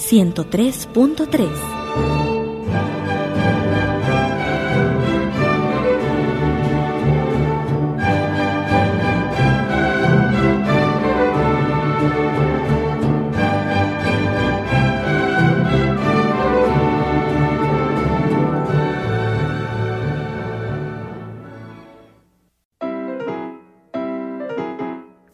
103.3.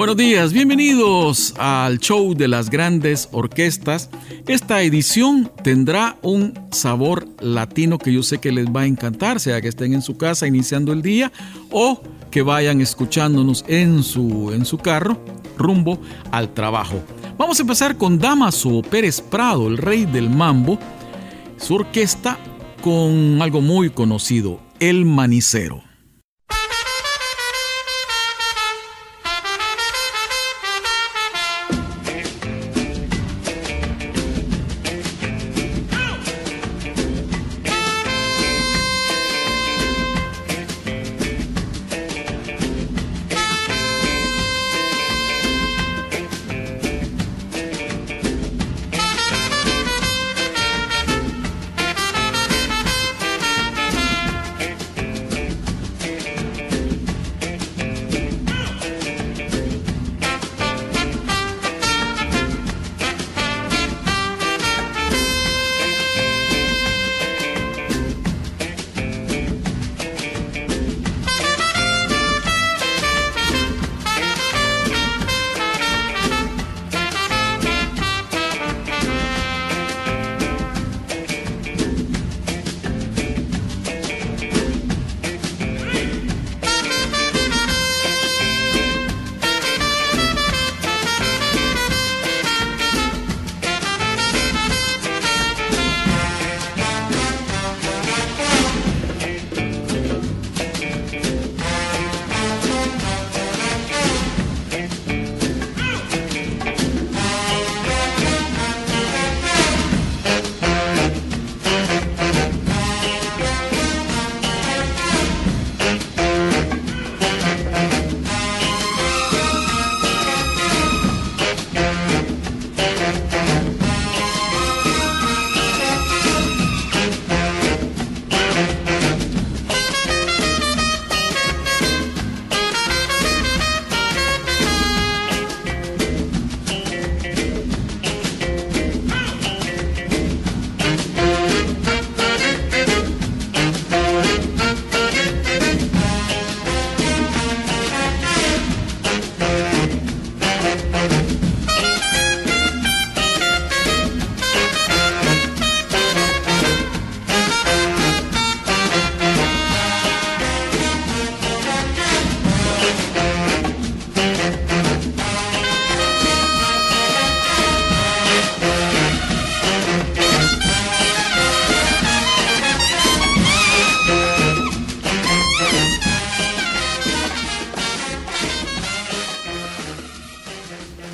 Buenos días, bienvenidos al show de las grandes orquestas. Esta edición tendrá un sabor latino que yo sé que les va a encantar, sea que estén en su casa iniciando el día o que vayan escuchándonos en su, en su carro rumbo al trabajo. Vamos a empezar con Damaso Pérez Prado, el rey del mambo, su orquesta con algo muy conocido, el manicero.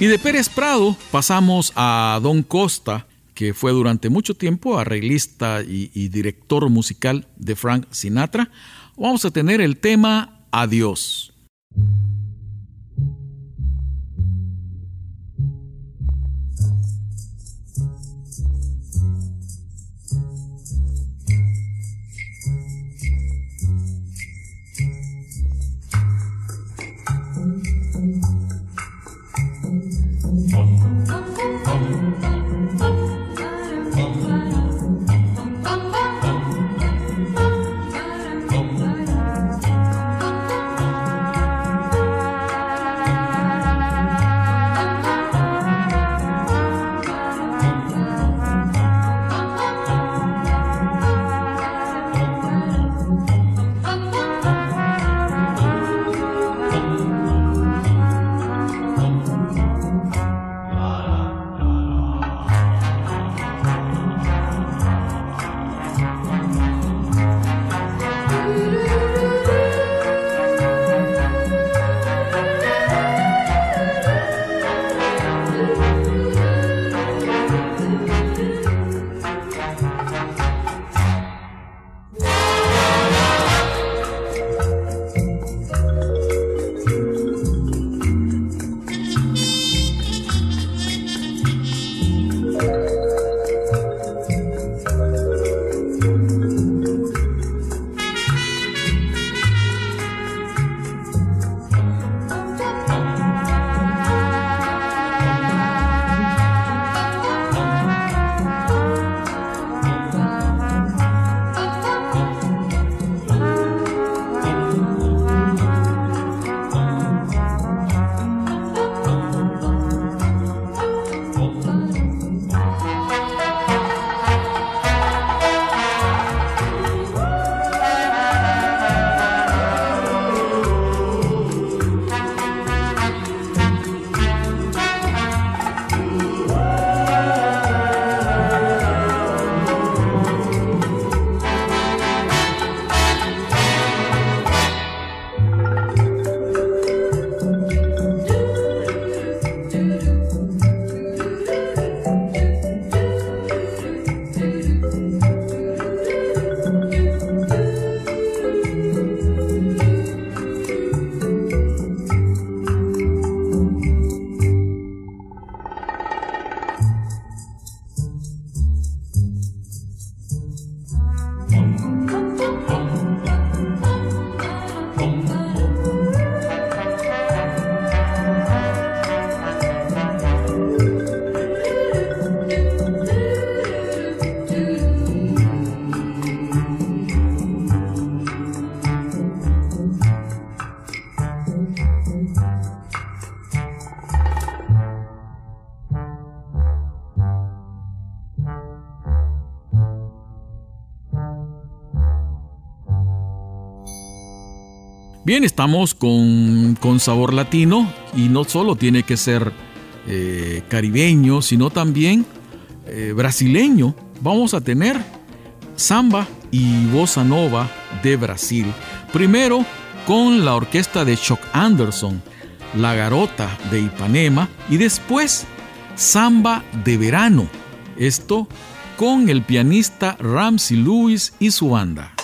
Y de Pérez Prado pasamos a Don Costa, que fue durante mucho tiempo arreglista y, y, director musical de Frank Sinatra. Vamos a tener el tema Adiós. Bien, estamos con, sabor latino y no solo tiene que ser eh, caribeño, sino también eh, brasileño. Vamos a tener samba y bossa nova de Brasil. Primero con la orquesta de Chuck Anderson, La Garota de Ipanema y después samba de verano. Esto con el pianista Ramsey Lewis y su banda.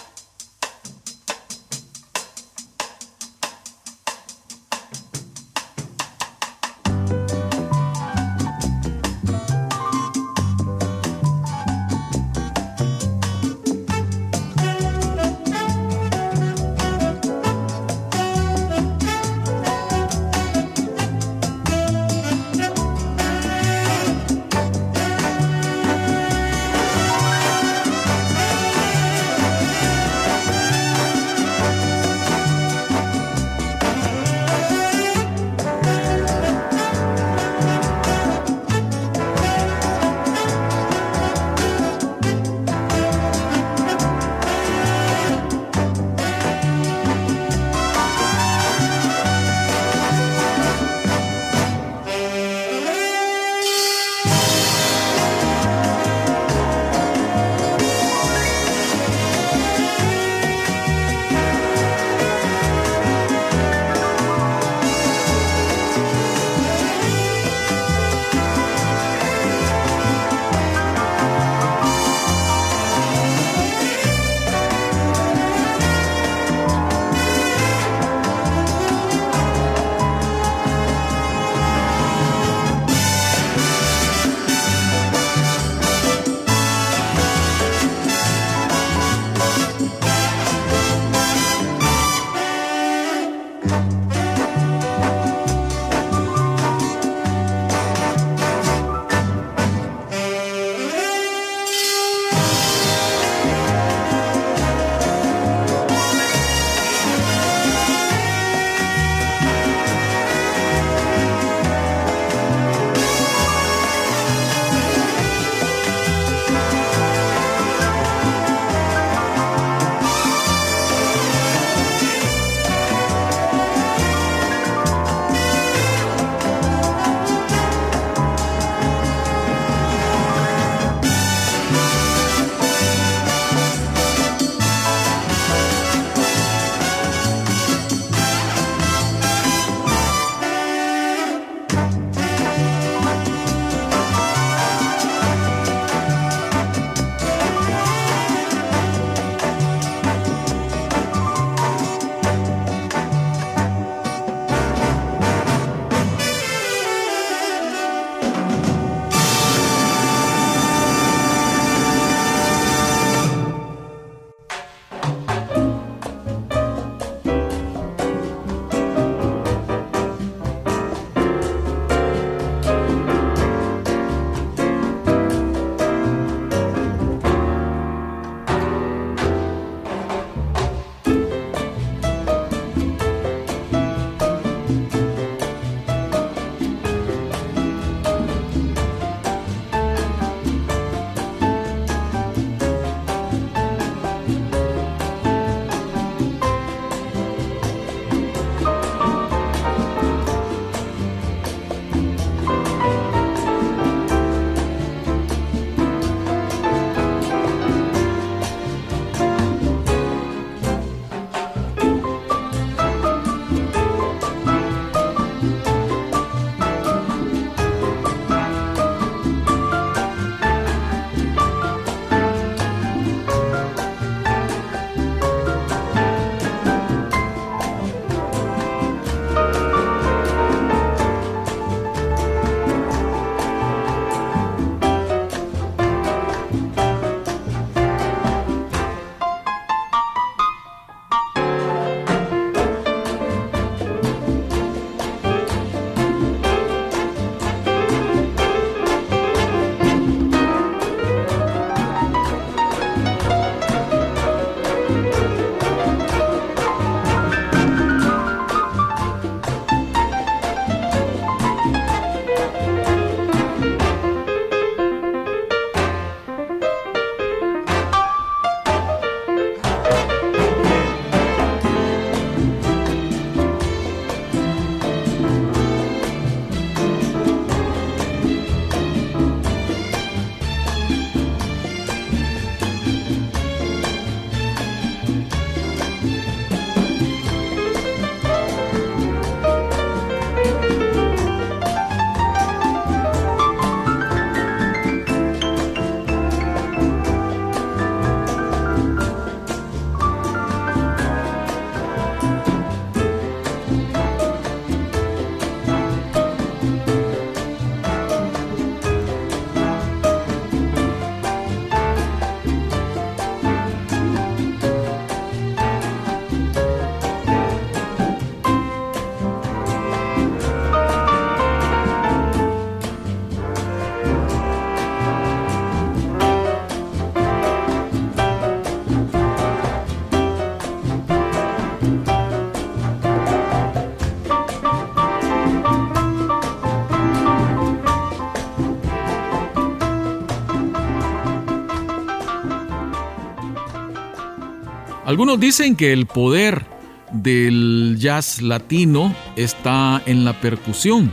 Algunos dicen que el poder del jazz latino está en la percusión.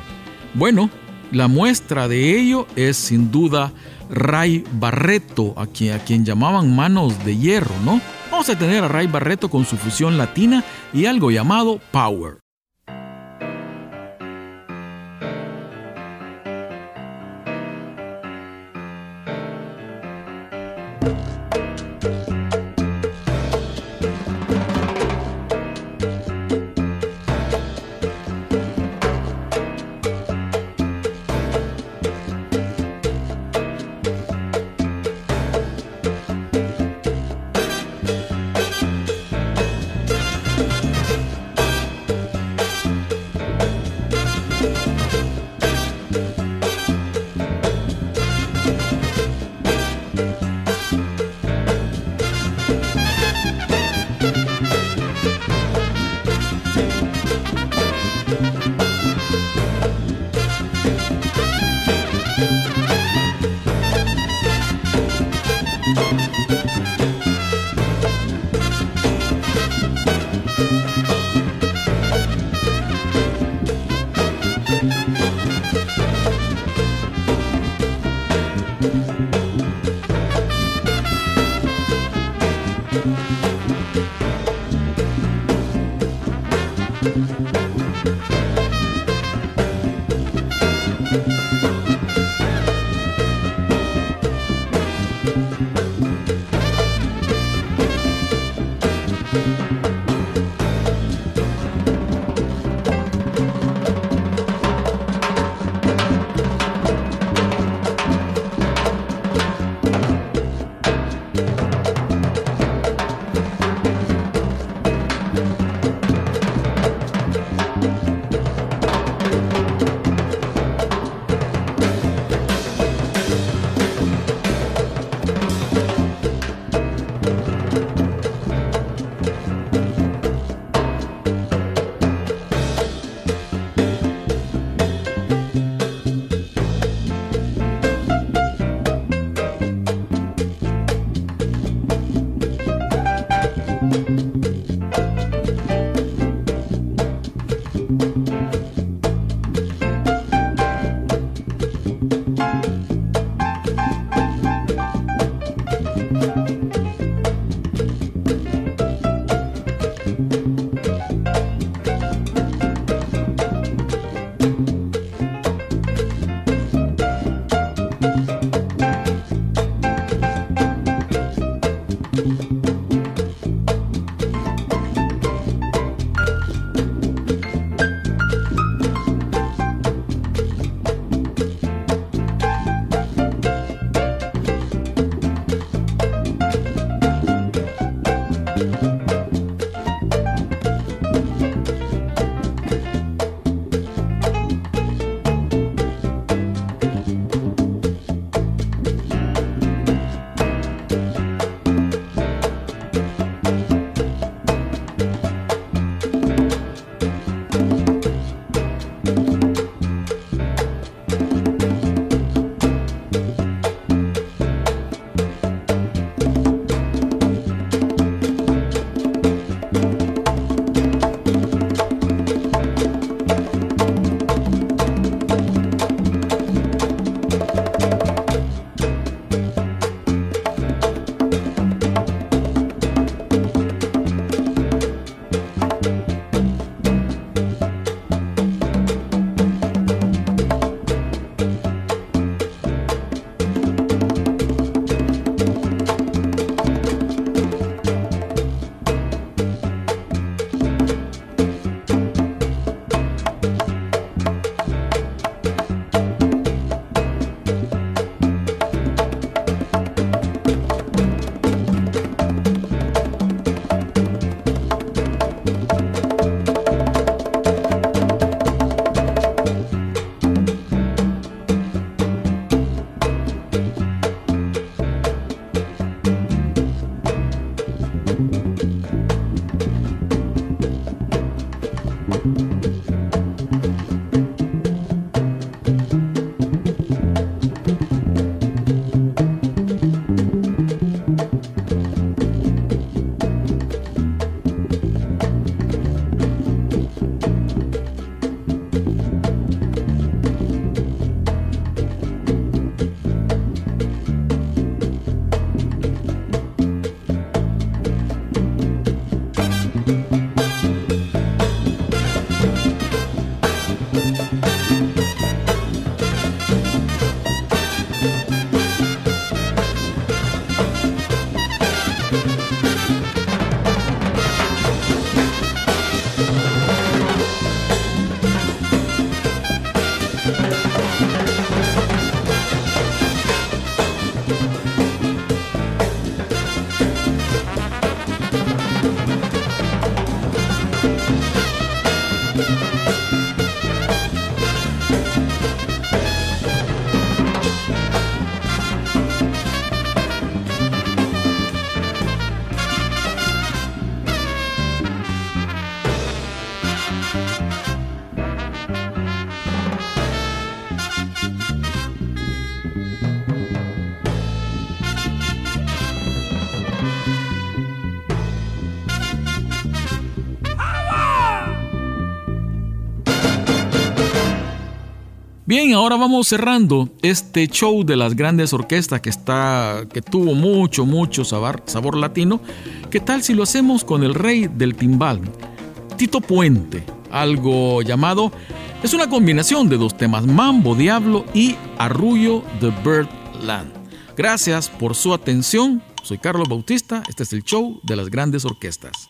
Bueno, la muestra de ello es sin duda Ray Barreto, a quien, a quien llamaban manos de hierro, ¿no? Vamos a tener a Ray Barreto con su fusión latina y algo llamado Power. Ahora vamos cerrando este show de las grandes orquestas que está que tuvo mucho mucho sabor, sabor latino. ¿Qué tal si lo hacemos con el rey del timbal, Tito Puente? Algo llamado es una combinación de dos temas, Mambo Diablo y Arrullo de Birdland. Gracias por su atención. Soy Carlos Bautista. Este es el show de las grandes orquestas.